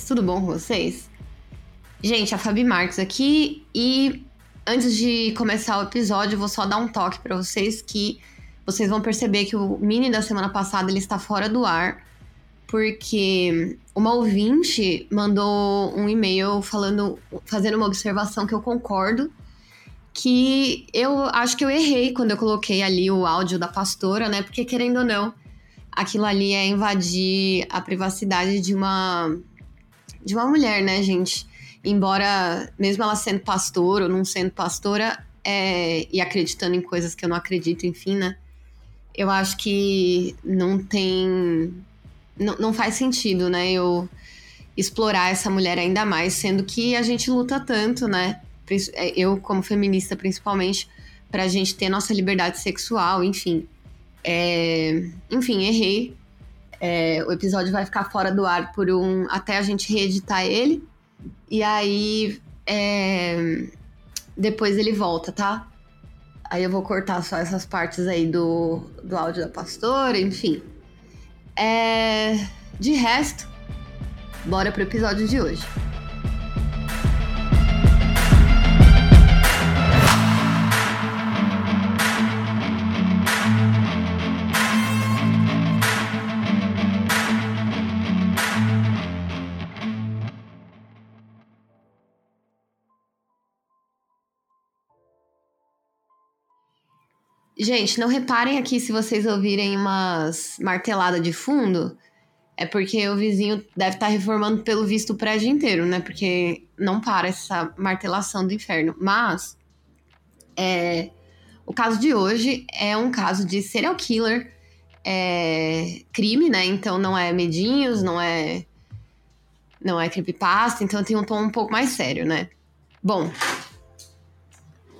Tudo bom com vocês? Gente, a Fabi Marques aqui e antes de começar o episódio, vou só dar um toque para vocês que vocês vão perceber que o mini da semana passada ele está fora do ar porque uma ouvinte mandou um e-mail falando, fazendo uma observação que eu concordo, que eu acho que eu errei quando eu coloquei ali o áudio da pastora, né? Porque querendo ou não, aquilo ali é invadir a privacidade de uma de uma mulher, né, gente? Embora mesmo ela sendo pastora ou não sendo pastora é, e acreditando em coisas que eu não acredito, enfim, né? Eu acho que não tem não, não faz sentido, né? Eu explorar essa mulher ainda mais, sendo que a gente luta tanto, né? É, eu, como feminista, principalmente, pra gente ter nossa liberdade sexual, enfim. É... Enfim, errei. É... O episódio vai ficar fora do ar por um. até a gente reeditar ele. E aí. É... Depois ele volta, tá? Aí eu vou cortar só essas partes aí do, do áudio da pastora, enfim. É... De resto, bora pro episódio de hoje. Gente, não reparem aqui se vocês ouvirem umas marteladas de fundo. É porque o vizinho deve estar tá reformando pelo visto o prédio inteiro, né? Porque não para essa martelação do inferno. Mas é, o caso de hoje é um caso de serial killer, é, crime, né? Então não é medinhos, não é não é creepypasta, então tem um tom um pouco mais sério, né? Bom,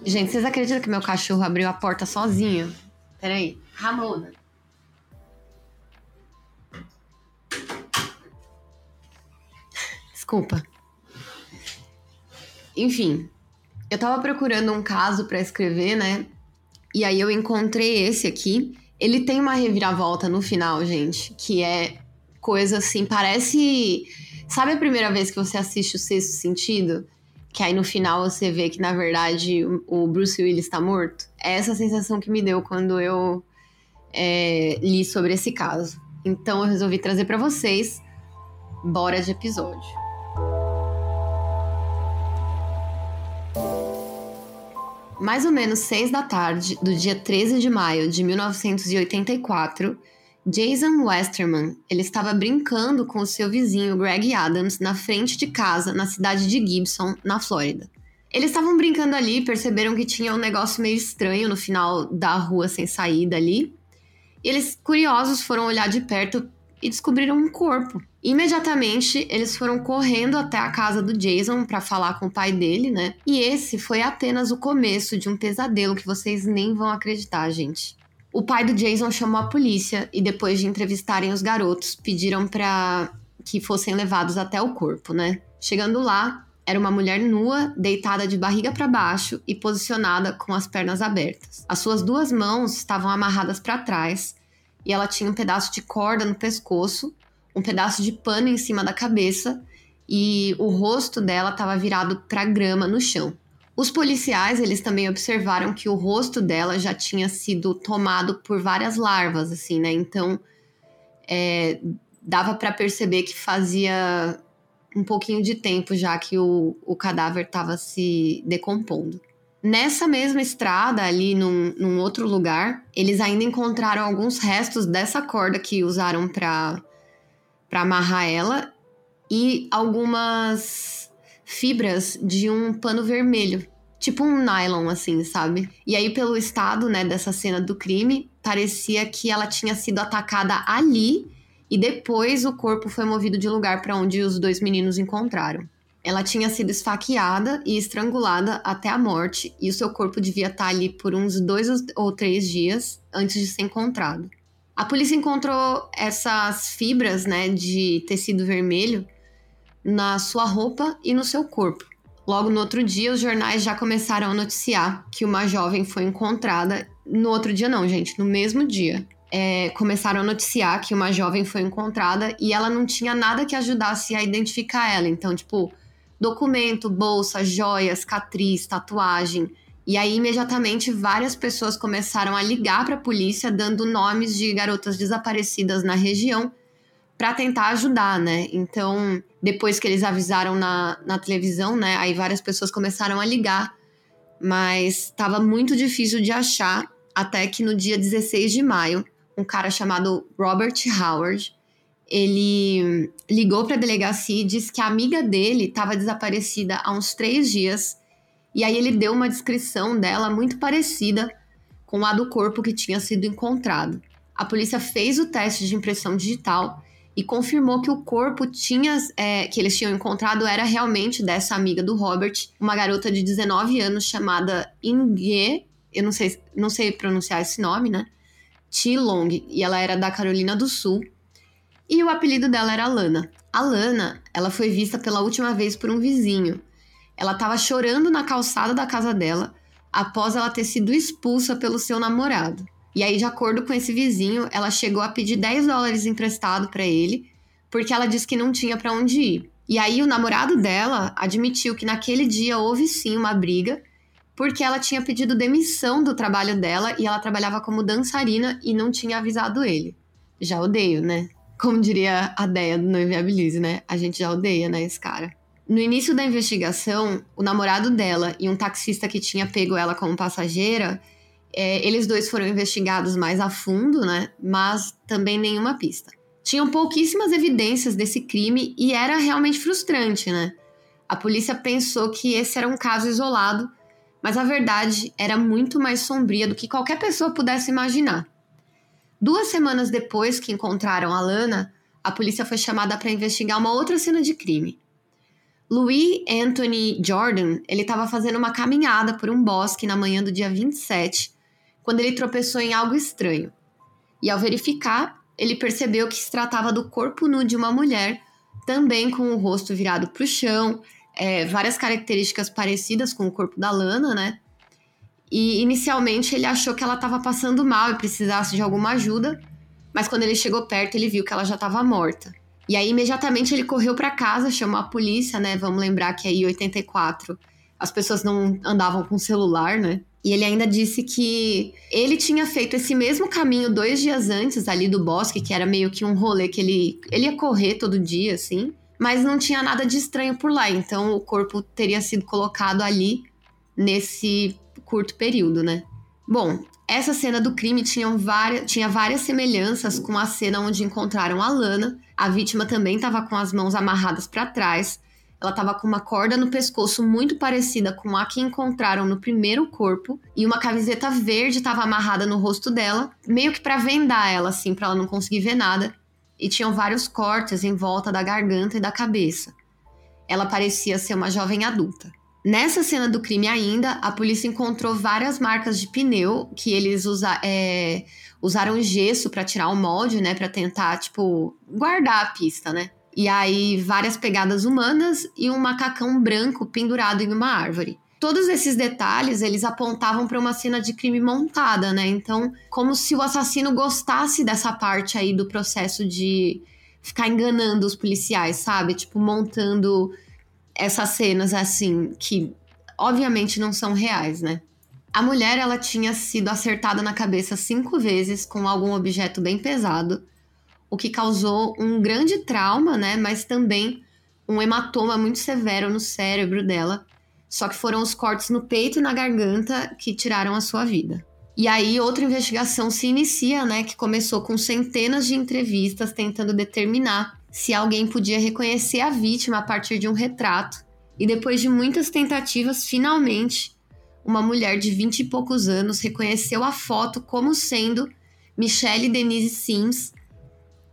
Gente, vocês acreditam que meu cachorro abriu a porta sozinho? Peraí. Ramona. Desculpa. Enfim, eu tava procurando um caso para escrever, né? E aí eu encontrei esse aqui. Ele tem uma reviravolta no final, gente, que é coisa assim, parece. Sabe a primeira vez que você assiste o Sexto Sentido? Que aí no final você vê que na verdade o Bruce Willis está morto. É essa sensação que me deu quando eu é, li sobre esse caso. Então eu resolvi trazer para vocês. Bora de episódio. Mais ou menos seis da tarde do dia 13 de maio de 1984, Jason Westerman, ele estava brincando com o seu vizinho Greg Adams na frente de casa, na cidade de Gibson, na Flórida. Eles estavam brincando ali e perceberam que tinha um negócio meio estranho no final da rua sem saída ali. E eles, curiosos, foram olhar de perto e descobriram um corpo. Imediatamente, eles foram correndo até a casa do Jason para falar com o pai dele, né? E esse foi apenas o começo de um pesadelo que vocês nem vão acreditar, gente. O pai do Jason chamou a polícia e depois de entrevistarem os garotos, pediram para que fossem levados até o corpo, né? Chegando lá, era uma mulher nua, deitada de barriga para baixo e posicionada com as pernas abertas. As suas duas mãos estavam amarradas para trás e ela tinha um pedaço de corda no pescoço, um pedaço de pano em cima da cabeça e o rosto dela estava virado para grama no chão. Os policiais, eles também observaram que o rosto dela já tinha sido tomado por várias larvas, assim, né? Então, é, dava para perceber que fazia um pouquinho de tempo já que o, o cadáver estava se decompondo. Nessa mesma estrada, ali num, num, outro lugar, eles ainda encontraram alguns restos dessa corda que usaram para amarrar ela e algumas fibras de um pano vermelho, tipo um nylon, assim, sabe? E aí, pelo estado, né, dessa cena do crime, parecia que ela tinha sido atacada ali e depois o corpo foi movido de lugar para onde os dois meninos encontraram. Ela tinha sido esfaqueada e estrangulada até a morte, e o seu corpo devia estar ali por uns dois ou três dias antes de ser encontrado. A polícia encontrou essas fibras né, de tecido vermelho na sua roupa e no seu corpo. Logo no outro dia, os jornais já começaram a noticiar que uma jovem foi encontrada. No outro dia, não, gente, no mesmo dia. é, começaram a noticiar que uma jovem foi encontrada e ela não tinha nada que ajudasse a identificar ela. Então, tipo, documento, bolsa, joias, catriz, tatuagem. E aí, imediatamente, várias pessoas começaram a ligar para a polícia, dando nomes de garotas desaparecidas na região para tentar ajudar, né? Então, depois que eles avisaram na, na televisão, né? Aí várias pessoas começaram a ligar, mas estava muito difícil de achar, até que no dia 16 de maio, um cara chamado Robert Howard, ele ligou para a delegacia e disse que a amiga dele estava desaparecida há uns três dias. E aí ele deu uma descrição dela muito parecida com a do corpo que tinha sido encontrado. A polícia fez o teste de impressão digital e confirmou que o corpo tinha, é, que eles tinham encontrado era realmente dessa amiga do Robert, uma garota de 19 anos chamada Inge, eu não sei, não sei pronunciar esse nome, né? T. Long, e ela era da Carolina do Sul. E o apelido dela era Lana. A Lana, ela foi vista pela última vez por um vizinho. Ela estava chorando na calçada da casa dela após ela ter sido expulsa pelo seu namorado. E aí, de acordo com esse vizinho, ela chegou a pedir 10 dólares emprestado para ele, porque ela disse que não tinha para onde ir. E aí, o namorado dela admitiu que naquele dia houve sim uma briga, porque ela tinha pedido demissão do trabalho dela e ela trabalhava como dançarina e não tinha avisado ele. Já odeio, né? Como diria a Deia do Noiviabilize, né? A gente já odeia, né, esse cara. No início da investigação, o namorado dela e um taxista que tinha pego ela como passageira é, eles dois foram investigados mais a fundo, né? Mas também nenhuma pista. Tinham pouquíssimas evidências desse crime e era realmente frustrante, né? A polícia pensou que esse era um caso isolado, mas a verdade era muito mais sombria do que qualquer pessoa pudesse imaginar. Duas semanas depois que encontraram a Lana, a polícia foi chamada para investigar uma outra cena de crime. Louis Anthony Jordan, ele estava fazendo uma caminhada por um bosque na manhã do dia 27 quando ele tropeçou em algo estranho. E ao verificar, ele percebeu que se tratava do corpo nu de uma mulher, também com o rosto virado para o chão, é, várias características parecidas com o corpo da Lana, né? E inicialmente ele achou que ela estava passando mal e precisasse de alguma ajuda, mas quando ele chegou perto, ele viu que ela já estava morta. E aí imediatamente ele correu para casa, chamou a polícia, né? Vamos lembrar que aí em 84 as pessoas não andavam com celular, né? E ele ainda disse que ele tinha feito esse mesmo caminho dois dias antes ali do bosque, que era meio que um rolê que ele, ele ia correr todo dia, assim, mas não tinha nada de estranho por lá. Então o corpo teria sido colocado ali nesse curto período, né? Bom, essa cena do crime tinha várias, tinha várias semelhanças com a cena onde encontraram a Lana. A vítima também estava com as mãos amarradas para trás ela estava com uma corda no pescoço muito parecida com a que encontraram no primeiro corpo e uma camiseta verde estava amarrada no rosto dela, meio que para vendar ela assim, para ela não conseguir ver nada. E tinham vários cortes em volta da garganta e da cabeça. Ela parecia ser uma jovem adulta. Nessa cena do crime ainda, a polícia encontrou várias marcas de pneu que eles usa, é, usaram gesso para tirar o molde, né, para tentar tipo guardar a pista, né? E aí, várias pegadas humanas e um macacão branco pendurado em uma árvore. Todos esses detalhes, eles apontavam para uma cena de crime montada, né? Então, como se o assassino gostasse dessa parte aí do processo de ficar enganando os policiais, sabe? Tipo, montando essas cenas assim, que obviamente não são reais, né? A mulher, ela tinha sido acertada na cabeça cinco vezes com algum objeto bem pesado o que causou um grande trauma, né? Mas também um hematoma muito severo no cérebro dela. Só que foram os cortes no peito e na garganta que tiraram a sua vida. E aí outra investigação se inicia, né, que começou com centenas de entrevistas tentando determinar se alguém podia reconhecer a vítima a partir de um retrato. E depois de muitas tentativas, finalmente, uma mulher de vinte e poucos anos reconheceu a foto como sendo Michelle Denise Sims,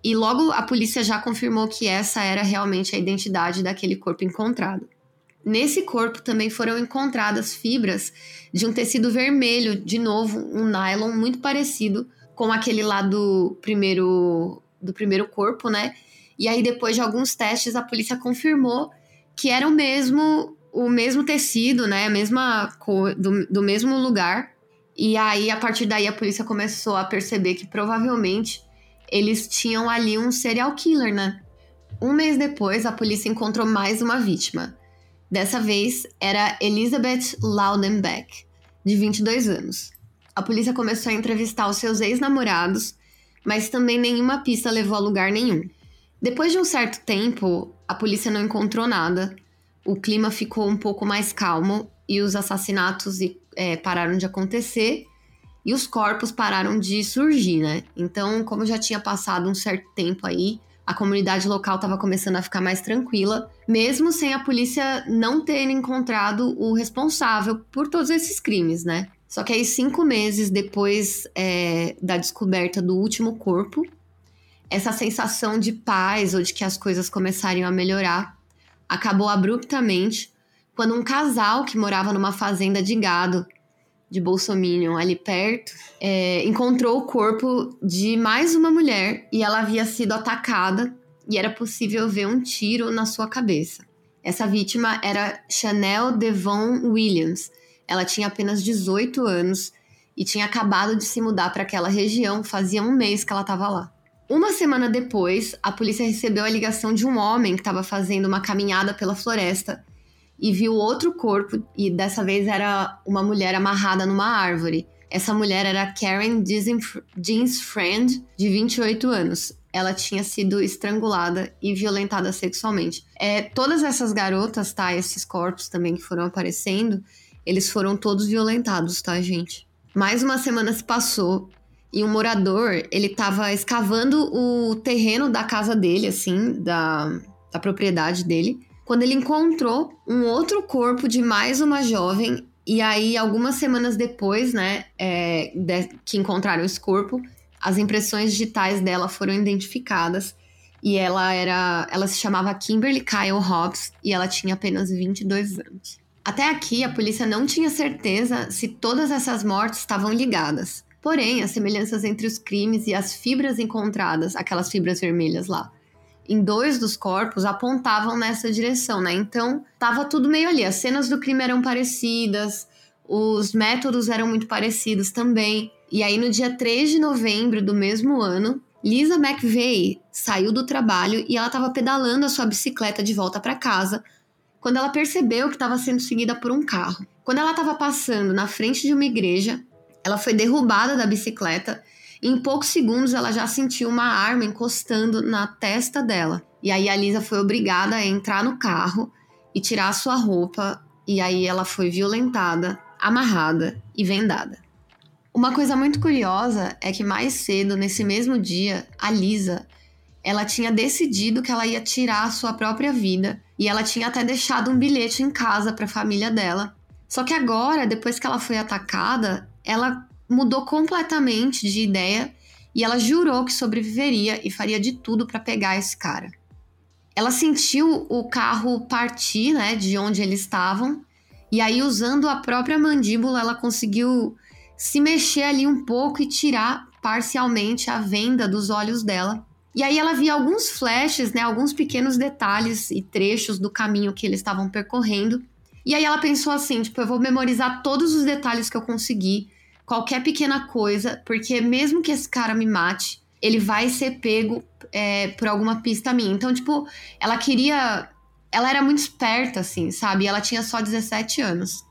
e logo a polícia já confirmou que essa era realmente a identidade daquele corpo encontrado. Nesse corpo também foram encontradas fibras de um tecido vermelho, de novo, um nylon muito parecido com aquele lá do primeiro, do primeiro corpo, né? E aí, depois de alguns testes, a polícia confirmou que era o mesmo, o mesmo tecido, né? A mesma cor, do, do mesmo lugar E aí, a partir daí, a polícia começou a perceber que provavelmente eles tinham ali um serial killer, né? Um mês depois, a polícia encontrou mais uma vítima. Dessa vez era Elizabeth Laudenbeck, de 22 anos. A polícia começou a entrevistar os seus ex-namorados, mas também nenhuma pista levou a lugar nenhum. Depois de um certo tempo, a polícia não encontrou nada, o clima ficou um pouco mais calmo e os assassinatos é, pararam de acontecer e os corpos pararam de surgir, né? Então, como já tinha passado um certo tempo aí, a comunidade local estava começando a ficar mais tranquila, mesmo sem a polícia não ter encontrado o responsável por todos esses crimes, né? Só que aí, cinco meses depois é, da descoberta do último corpo, essa sensação de paz ou de que as coisas começariam a melhorar acabou abruptamente quando um casal que morava numa fazenda de gado de Bolsominion ali perto é, encontrou o corpo de mais uma mulher e ela havia sido atacada e era possível ver um tiro na sua cabeça. Essa vítima era Chanel Devon Williams. Ela tinha apenas 18 anos e tinha acabado de se mudar para aquela região, fazia um mês que ela estava lá. Uma semana depois, a polícia recebeu a ligação de um homem que estava fazendo uma caminhada pela floresta e viu outro corpo, e dessa vez era uma mulher amarrada numa árvore. Essa mulher era Karen Jeans Friend, de 28 anos. Ela tinha sido estrangulada e violentada sexualmente. É, todas essas garotas, tá? Esses corpos também que foram aparecendo, eles foram todos violentados, tá, gente? Mais uma semana se passou e um morador, ele tava escavando o terreno da casa dele, assim, da, da propriedade dele, quando ele encontrou um outro corpo de mais uma jovem. E aí, algumas semanas depois, né, é, de, que encontraram esse corpo, as impressões digitais dela foram identificadas. E ela era. Ela se chamava Kimberly Kyle Hobbs e ela tinha apenas 22 anos. Até aqui, a polícia não tinha certeza se todas essas mortes estavam ligadas. Porém, as semelhanças entre os crimes e as fibras encontradas, aquelas fibras vermelhas lá, em dois dos corpos apontavam nessa direção, né? Então, tava tudo meio ali. As cenas do crime eram parecidas, os métodos eram muito parecidos também. E aí, no dia 3 de novembro do mesmo ano, Lisa McVeigh saiu do trabalho e ela estava pedalando a sua bicicleta de volta para casa quando ela percebeu que estava sendo seguida por um carro. Quando ela estava passando na frente de uma igreja, ela foi derrubada da bicicleta em poucos segundos ela já sentiu uma arma encostando na testa dela. E aí a Lisa foi obrigada a entrar no carro e tirar sua roupa, e aí ela foi violentada, amarrada e vendada. Uma coisa muito curiosa é que mais cedo, nesse mesmo dia, a Lisa, ela tinha decidido que ela ia tirar a sua própria vida e ela tinha até deixado um bilhete em casa para a família dela. Só que agora, depois que ela foi atacada, ela mudou completamente de ideia e ela jurou que sobreviveria e faria de tudo para pegar esse cara. Ela sentiu o carro partir, né, de onde eles estavam, e aí usando a própria mandíbula, ela conseguiu se mexer ali um pouco e tirar parcialmente a venda dos olhos dela. E aí ela via alguns flashes, né, alguns pequenos detalhes e trechos do caminho que eles estavam percorrendo. E aí ela pensou assim, tipo, eu vou memorizar todos os detalhes que eu conseguir qualquer pequena coisa, porque mesmo que esse cara me mate, ele vai ser pego é, por alguma pista minha. Então, tipo, ela queria. Ela era muito esperta, assim, sabe? ela tinha só 17 anos.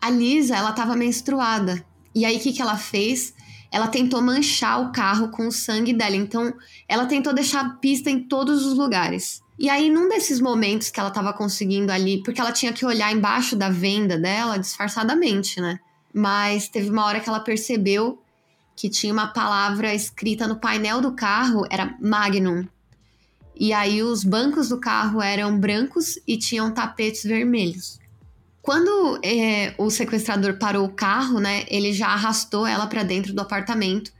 A Lisa, ela tava menstruada. E aí, o que, que ela fez? Ela tentou manchar o carro com o sangue dela. Então, ela tentou deixar pista em todos os lugares. E aí, num desses momentos que ela tava conseguindo ali, porque ela tinha que olhar embaixo da venda dela disfarçadamente, né? Mas teve uma hora que ela percebeu que tinha uma palavra escrita no painel do carro, era Magnum. E aí os bancos do carro eram brancos e tinham tapetes vermelhos. Quando é, o sequestrador parou o carro, né, ele já arrastou ela para dentro do apartamento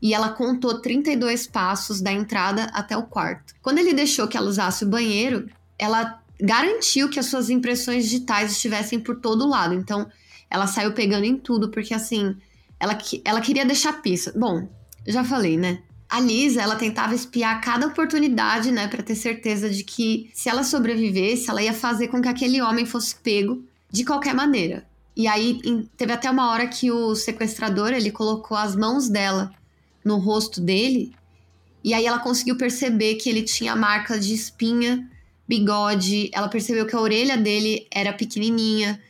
e ela contou 32 passos da entrada até o quarto. Quando ele deixou que ela usasse o banheiro, ela garantiu que as suas impressões digitais estivessem por todo lado. Então, ela saiu pegando em tudo, porque assim, ela, ela queria deixar pista. Bom, já falei, né? A Lisa, ela tentava espiar cada oportunidade, né, para ter certeza de que se ela sobrevivesse, ela ia fazer com que aquele homem fosse pego de qualquer maneira. E aí teve até uma hora que o sequestrador ele colocou as mãos dela no rosto dele e aí ela conseguiu perceber que ele tinha marca de espinha, bigode, ela percebeu que a orelha dele era pequenininha.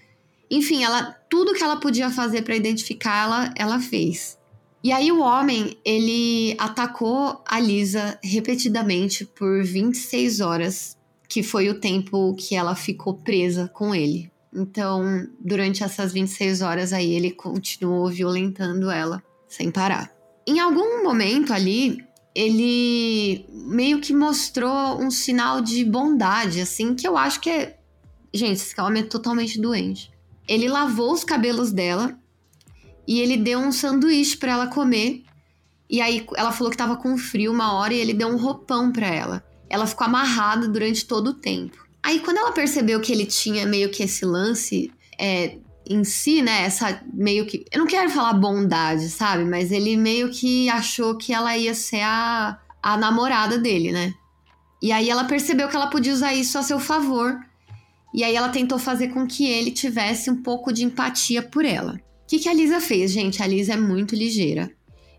Enfim, ela tudo que ela podia fazer para identificar ela, ela fez. E aí o homem, ele atacou a Lisa repetidamente por 26 horas, que foi o tempo que ela ficou presa com ele. Então, durante essas 26 horas aí, ele continuou violentando ela sem parar. Em algum momento ali, ele meio que mostrou um sinal de bondade, assim, que eu acho que é. Gente, esse homem é totalmente doente. Ele lavou os cabelos dela e ele deu um sanduíche para ela comer. E aí ela falou que tava com frio uma hora e ele deu um roupão para ela. Ela ficou amarrada durante todo o tempo. Aí quando ela percebeu que ele tinha meio que esse lance é, em si, né, essa meio que. Eu não quero falar bondade, sabe? Mas ele meio que achou que ela ia ser a, a namorada dele, né? E aí ela percebeu que ela podia usar isso a seu favor. E aí ela tentou fazer com que ele tivesse um pouco de empatia por ela. O que, que a Lisa fez, gente? A Lisa é muito ligeira.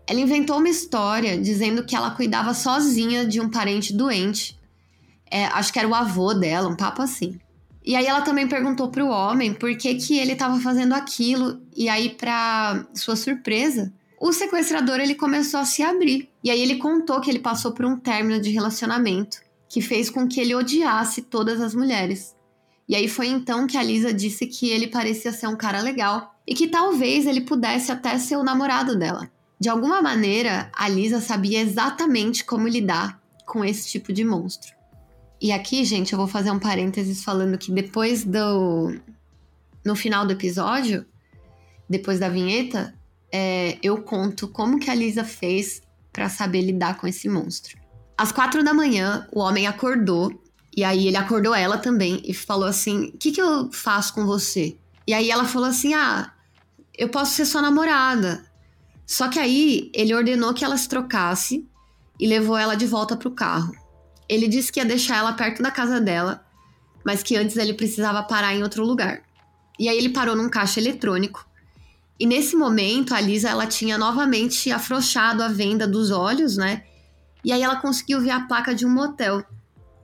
Ela inventou uma história dizendo que ela cuidava sozinha de um parente doente. É, acho que era o avô dela, um papo assim. E aí ela também perguntou pro homem por que, que ele estava fazendo aquilo. E aí, para sua surpresa, o sequestrador ele começou a se abrir. E aí ele contou que ele passou por um término de relacionamento que fez com que ele odiasse todas as mulheres. E aí foi então que a Lisa disse que ele parecia ser um cara legal e que talvez ele pudesse até ser o namorado dela. De alguma maneira, a Lisa sabia exatamente como lidar com esse tipo de monstro. E aqui, gente, eu vou fazer um parênteses falando que depois do. No final do episódio, depois da vinheta, é, eu conto como que a Lisa fez para saber lidar com esse monstro. Às quatro da manhã, o homem acordou, e aí ele acordou ela também e falou assim: O que, que eu faço com você? E aí ela falou assim: Ah, eu posso ser sua namorada. Só que aí ele ordenou que ela se trocasse e levou ela de volta pro carro. Ele disse que ia deixar ela perto da casa dela, mas que antes ele precisava parar em outro lugar. E aí ele parou num caixa eletrônico. E nesse momento, a Lisa ela tinha novamente afrouxado a venda dos olhos, né? E aí ela conseguiu ver a placa de um motel.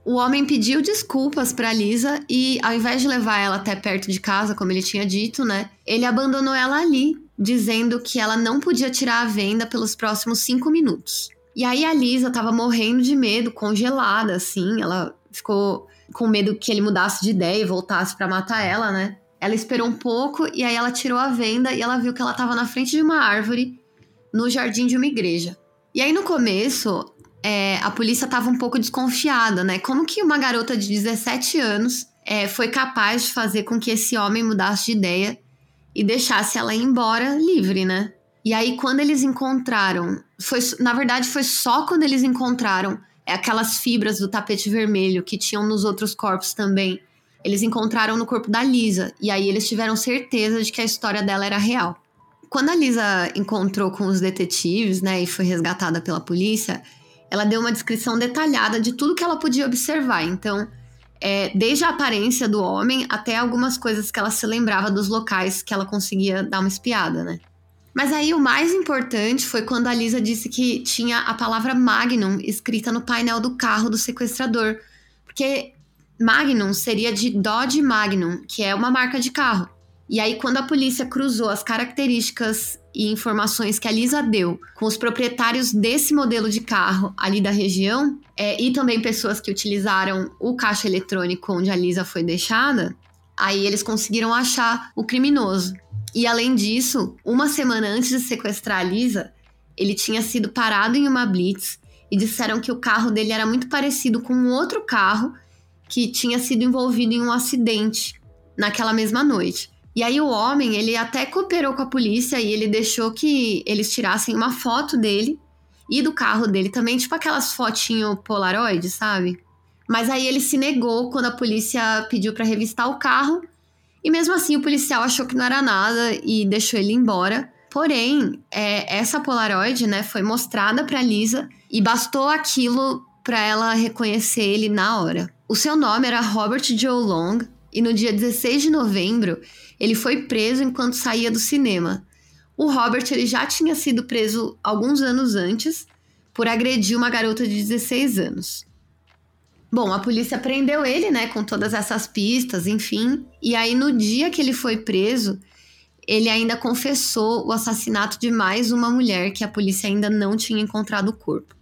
O homem pediu desculpas para Lisa e, ao invés de levar ela até perto de casa, como ele tinha dito, né? Ele abandonou ela ali, dizendo que ela não podia tirar a venda pelos próximos cinco minutos. E aí a Lisa tava morrendo de medo, congelada, assim. Ela ficou com medo que ele mudasse de ideia e voltasse para matar ela, né? Ela esperou um pouco e aí ela tirou a venda e ela viu que ela tava na frente de uma árvore no jardim de uma igreja. E aí no começo, é, a polícia tava um pouco desconfiada, né? Como que uma garota de 17 anos é, foi capaz de fazer com que esse homem mudasse de ideia e deixasse ela ir embora livre, né? E aí, quando eles encontraram, foi, na verdade, foi só quando eles encontraram aquelas fibras do tapete vermelho que tinham nos outros corpos também. Eles encontraram no corpo da Lisa. E aí eles tiveram certeza de que a história dela era real. Quando a Lisa encontrou com os detetives, né, e foi resgatada pela polícia, ela deu uma descrição detalhada de tudo que ela podia observar. Então, é, desde a aparência do homem até algumas coisas que ela se lembrava dos locais que ela conseguia dar uma espiada, né? Mas aí o mais importante foi quando a Lisa disse que tinha a palavra Magnum escrita no painel do carro do sequestrador. Porque Magnum seria de Dodge Magnum, que é uma marca de carro. E aí, quando a polícia cruzou as características e informações que a Lisa deu com os proprietários desse modelo de carro ali da região, é, e também pessoas que utilizaram o caixa eletrônico onde a Lisa foi deixada, aí eles conseguiram achar o criminoso. E além disso, uma semana antes de sequestrar a Lisa, ele tinha sido parado em uma blitz e disseram que o carro dele era muito parecido com um outro carro que tinha sido envolvido em um acidente naquela mesma noite. E aí o homem, ele até cooperou com a polícia e ele deixou que eles tirassem uma foto dele e do carro dele também, tipo aquelas fotinho Polaroid, sabe? Mas aí ele se negou quando a polícia pediu para revistar o carro e mesmo assim, o policial achou que não era nada e deixou ele embora. Porém, é, essa Polaroid, né, foi mostrada para Lisa e bastou aquilo para ela reconhecer ele na hora. O seu nome era Robert Joe Long e no dia 16 de novembro ele foi preso enquanto saía do cinema. O Robert ele já tinha sido preso alguns anos antes por agredir uma garota de 16 anos. Bom, a polícia prendeu ele, né, com todas essas pistas, enfim. E aí, no dia que ele foi preso, ele ainda confessou o assassinato de mais uma mulher que a polícia ainda não tinha encontrado o corpo.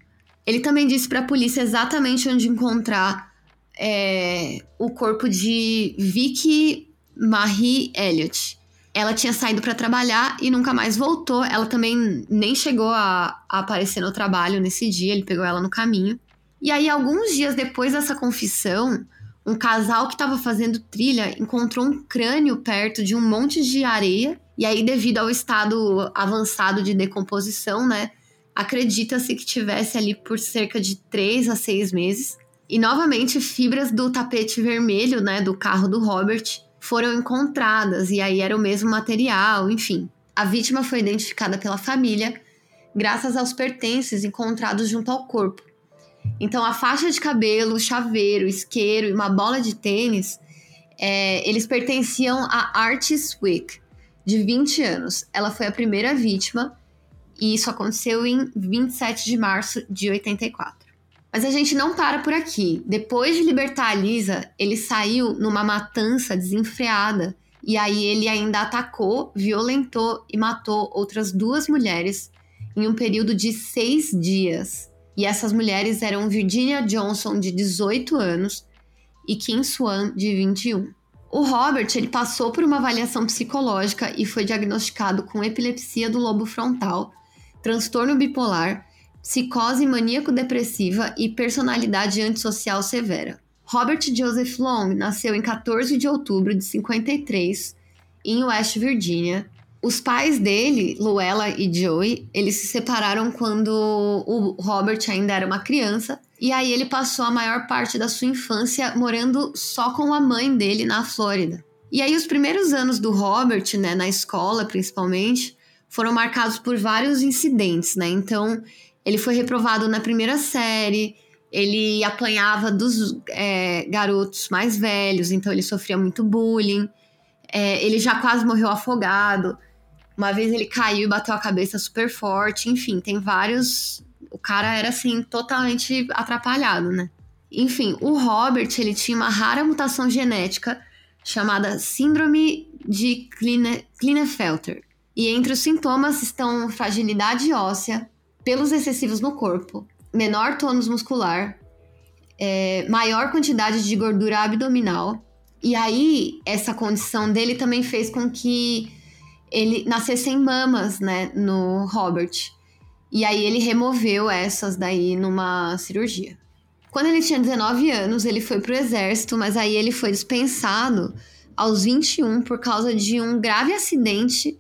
Ele também disse para a polícia exatamente onde encontrar é, o corpo de Vicky Marie Elliott. Ela tinha saído para trabalhar e nunca mais voltou. Ela também nem chegou a, a aparecer no trabalho nesse dia, ele pegou ela no caminho. E aí, alguns dias depois dessa confissão, um casal que estava fazendo trilha encontrou um crânio perto de um monte de areia. E aí, devido ao estado avançado de decomposição, né? Acredita-se que tivesse ali por cerca de três a seis meses. E novamente, fibras do tapete vermelho, né, do carro do Robert, foram encontradas. E aí era o mesmo material, enfim. A vítima foi identificada pela família graças aos pertences encontrados junto ao corpo. Então, a faixa de cabelo, chaveiro, isqueiro e uma bola de tênis, é, eles pertenciam a Artis Wick, de 20 anos. Ela foi a primeira vítima e isso aconteceu em 27 de março de 84. Mas a gente não para por aqui. Depois de libertar a Lisa, ele saiu numa matança desenfreada. E aí ele ainda atacou, violentou e matou outras duas mulheres em um período de seis dias. E essas mulheres eram Virginia Johnson, de 18 anos, e Kim Swan, de 21. O Robert ele passou por uma avaliação psicológica e foi diagnosticado com epilepsia do lobo frontal, transtorno bipolar, psicose maníaco-depressiva e personalidade antissocial severa. Robert Joseph Long nasceu em 14 de outubro de 53 em West Virginia os pais dele, Luella e Joey, eles se separaram quando o Robert ainda era uma criança. E aí ele passou a maior parte da sua infância morando só com a mãe dele na Flórida. E aí os primeiros anos do Robert, né, na escola principalmente, foram marcados por vários incidentes, né? Então ele foi reprovado na primeira série, ele apanhava dos é, garotos mais velhos, então ele sofria muito bullying. É, ele já quase morreu afogado. Uma vez ele caiu e bateu a cabeça super forte. Enfim, tem vários. O cara era assim, totalmente atrapalhado, né? Enfim, o Robert ele tinha uma rara mutação genética chamada Síndrome de Klinefelter. E entre os sintomas estão fragilidade óssea, pelos excessivos no corpo, menor tônus muscular, é, maior quantidade de gordura abdominal. E aí, essa condição dele também fez com que ele nascessem mamas, né, no Robert. E aí ele removeu essas daí numa cirurgia. Quando ele tinha 19 anos, ele foi pro exército, mas aí ele foi dispensado aos 21 por causa de um grave acidente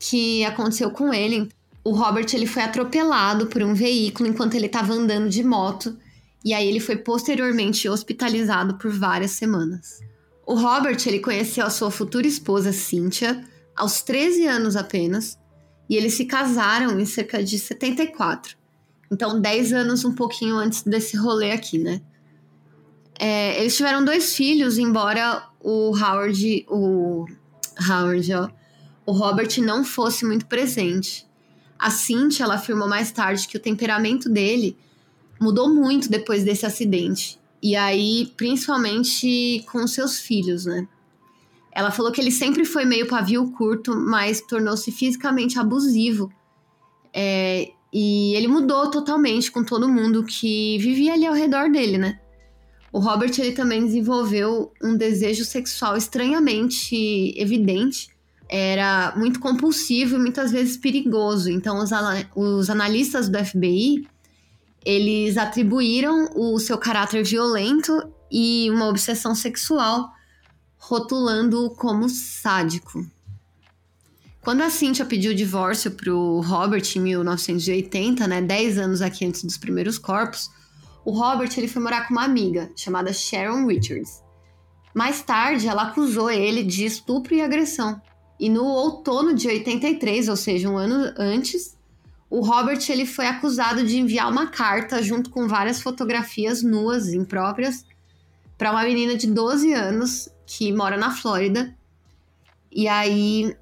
que aconteceu com ele. O Robert ele foi atropelado por um veículo enquanto ele estava andando de moto, e aí ele foi posteriormente hospitalizado por várias semanas. O Robert ele conheceu a sua futura esposa Cynthia aos 13 anos apenas, e eles se casaram em cerca de 74. Então, 10 anos um pouquinho antes desse rolê aqui, né? É, eles tiveram dois filhos, embora o Howard, o Howard, ó, o Robert não fosse muito presente. A Cynthia, ela afirmou mais tarde que o temperamento dele mudou muito depois desse acidente. E aí, principalmente com seus filhos, né? Ela falou que ele sempre foi meio pavio curto, mas tornou-se fisicamente abusivo. É, e ele mudou totalmente com todo mundo que vivia ali ao redor dele, né? O Robert ele também desenvolveu um desejo sexual estranhamente evidente. Era muito compulsivo e muitas vezes perigoso. Então, os, os analistas do FBI eles atribuíram o seu caráter violento e uma obsessão sexual rotulando-o como sádico. Quando a Cynthia pediu o divórcio para o Robert em 1980, né, 10 anos aqui antes dos primeiros corpos, o Robert ele foi morar com uma amiga chamada Sharon Richards. Mais tarde, ela acusou ele de estupro e agressão. E no outono de 83, ou seja, um ano antes, o Robert ele foi acusado de enviar uma carta junto com várias fotografias nuas impróprias para uma menina de 12 anos que mora na Flórida. E aí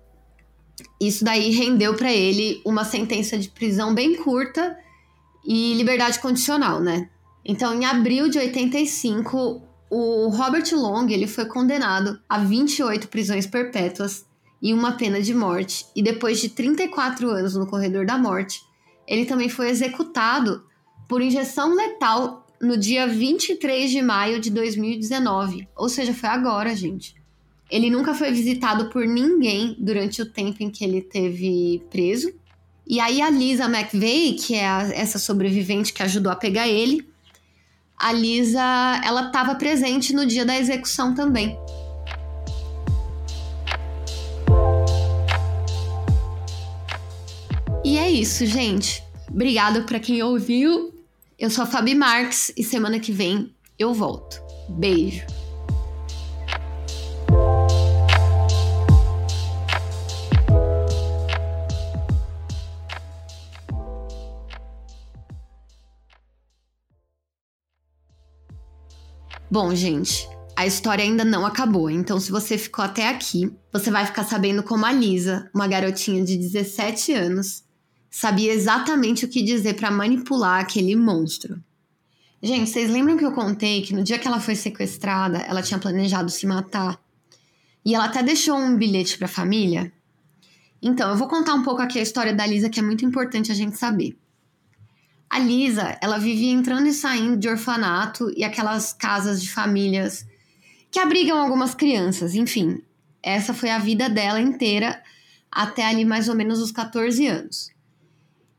isso daí rendeu para ele uma sentença de prisão bem curta e liberdade condicional, né? Então, em abril de 85, o Robert Long ele foi condenado a 28 prisões perpétuas e uma pena de morte. E depois de 34 anos no corredor da morte, ele também foi executado por injeção letal no dia 23 de maio de 2019. Ou seja, foi agora, gente. Ele nunca foi visitado por ninguém durante o tempo em que ele teve preso. E aí a Lisa McVeigh, que é a, essa sobrevivente que ajudou a pegar ele, a Lisa, ela estava presente no dia da execução também. E é isso, gente. Obrigada para quem ouviu. Eu sou a Fabi Marques e semana que vem eu volto. Beijo. Bom, gente, a história ainda não acabou, então se você ficou até aqui, você vai ficar sabendo como a Lisa, uma garotinha de 17 anos, sabia exatamente o que dizer para manipular aquele monstro. Gente, vocês lembram que eu contei que no dia que ela foi sequestrada, ela tinha planejado se matar? E ela até deixou um bilhete para a família? Então, eu vou contar um pouco aqui a história da Lisa, que é muito importante a gente saber. A Lisa, ela vivia entrando e saindo de orfanato e aquelas casas de famílias que abrigam algumas crianças, enfim. Essa foi a vida dela inteira até ali mais ou menos os 14 anos.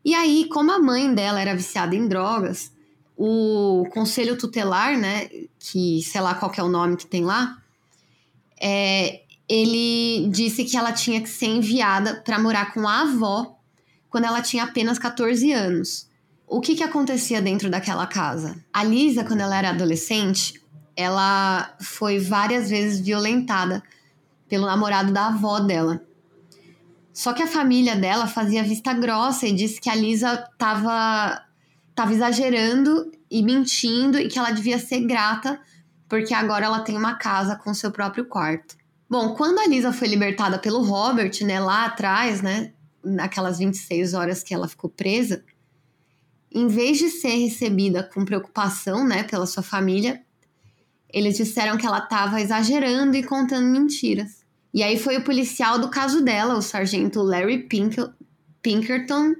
E aí, como a mãe dela era viciada em drogas, o conselho tutelar, né, que sei lá qual é o nome que tem lá, é, ele disse que ela tinha que ser enviada para morar com a avó quando ela tinha apenas 14 anos. O que, que acontecia dentro daquela casa? A Lisa, quando ela era adolescente, ela foi várias vezes violentada pelo namorado da avó dela. Só que a família dela fazia vista grossa e disse que a Lisa tava, tava exagerando e mentindo e que ela devia ser grata porque agora ela tem uma casa com seu próprio quarto. Bom, quando a Lisa foi libertada pelo Robert, né, lá atrás, né, naquelas 26 horas que ela ficou presa, em vez de ser recebida com preocupação, né, pela sua família, eles disseram que ela estava exagerando e contando mentiras. E aí foi o policial do caso dela, o sargento Larry Pink Pinkerton,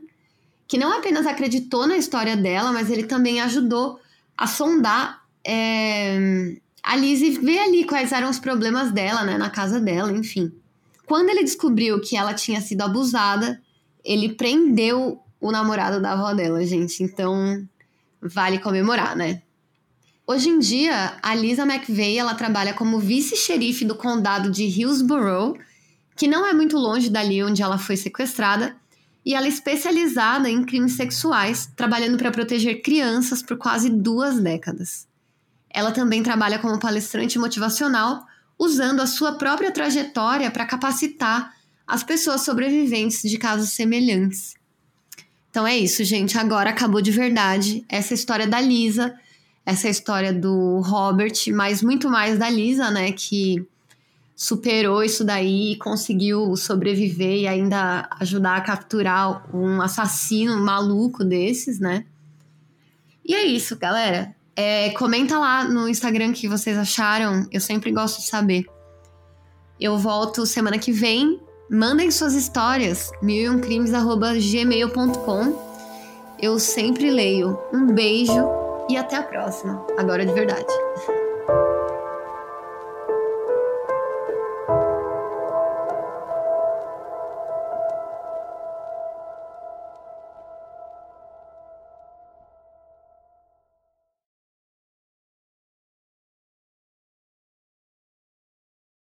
que não apenas acreditou na história dela, mas ele também ajudou a sondar é, a Liz e ver ali quais eram os problemas dela, né, na casa dela, enfim. Quando ele descobriu que ela tinha sido abusada, ele prendeu o namorado da avó dela, gente. Então, vale comemorar, né? Hoje em dia, a Lisa McVeigh ela trabalha como vice-xerife do condado de Hillsborough, que não é muito longe dali onde ela foi sequestrada, e ela é especializada em crimes sexuais, trabalhando para proteger crianças por quase duas décadas. Ela também trabalha como palestrante motivacional, usando a sua própria trajetória para capacitar as pessoas sobreviventes de casos semelhantes. Então é isso, gente. Agora acabou de verdade essa história da Lisa essa história do Robert, mas muito mais da Lisa, né, que superou isso daí e conseguiu sobreviver e ainda ajudar a capturar um assassino maluco desses, né? E é isso, galera. É, comenta lá no Instagram o que vocês acharam. Eu sempre gosto de saber. Eu volto semana que vem. Mandem suas histórias. milioncrimes.gmail.com Eu sempre leio. Um beijo e até a próxima. Agora de verdade.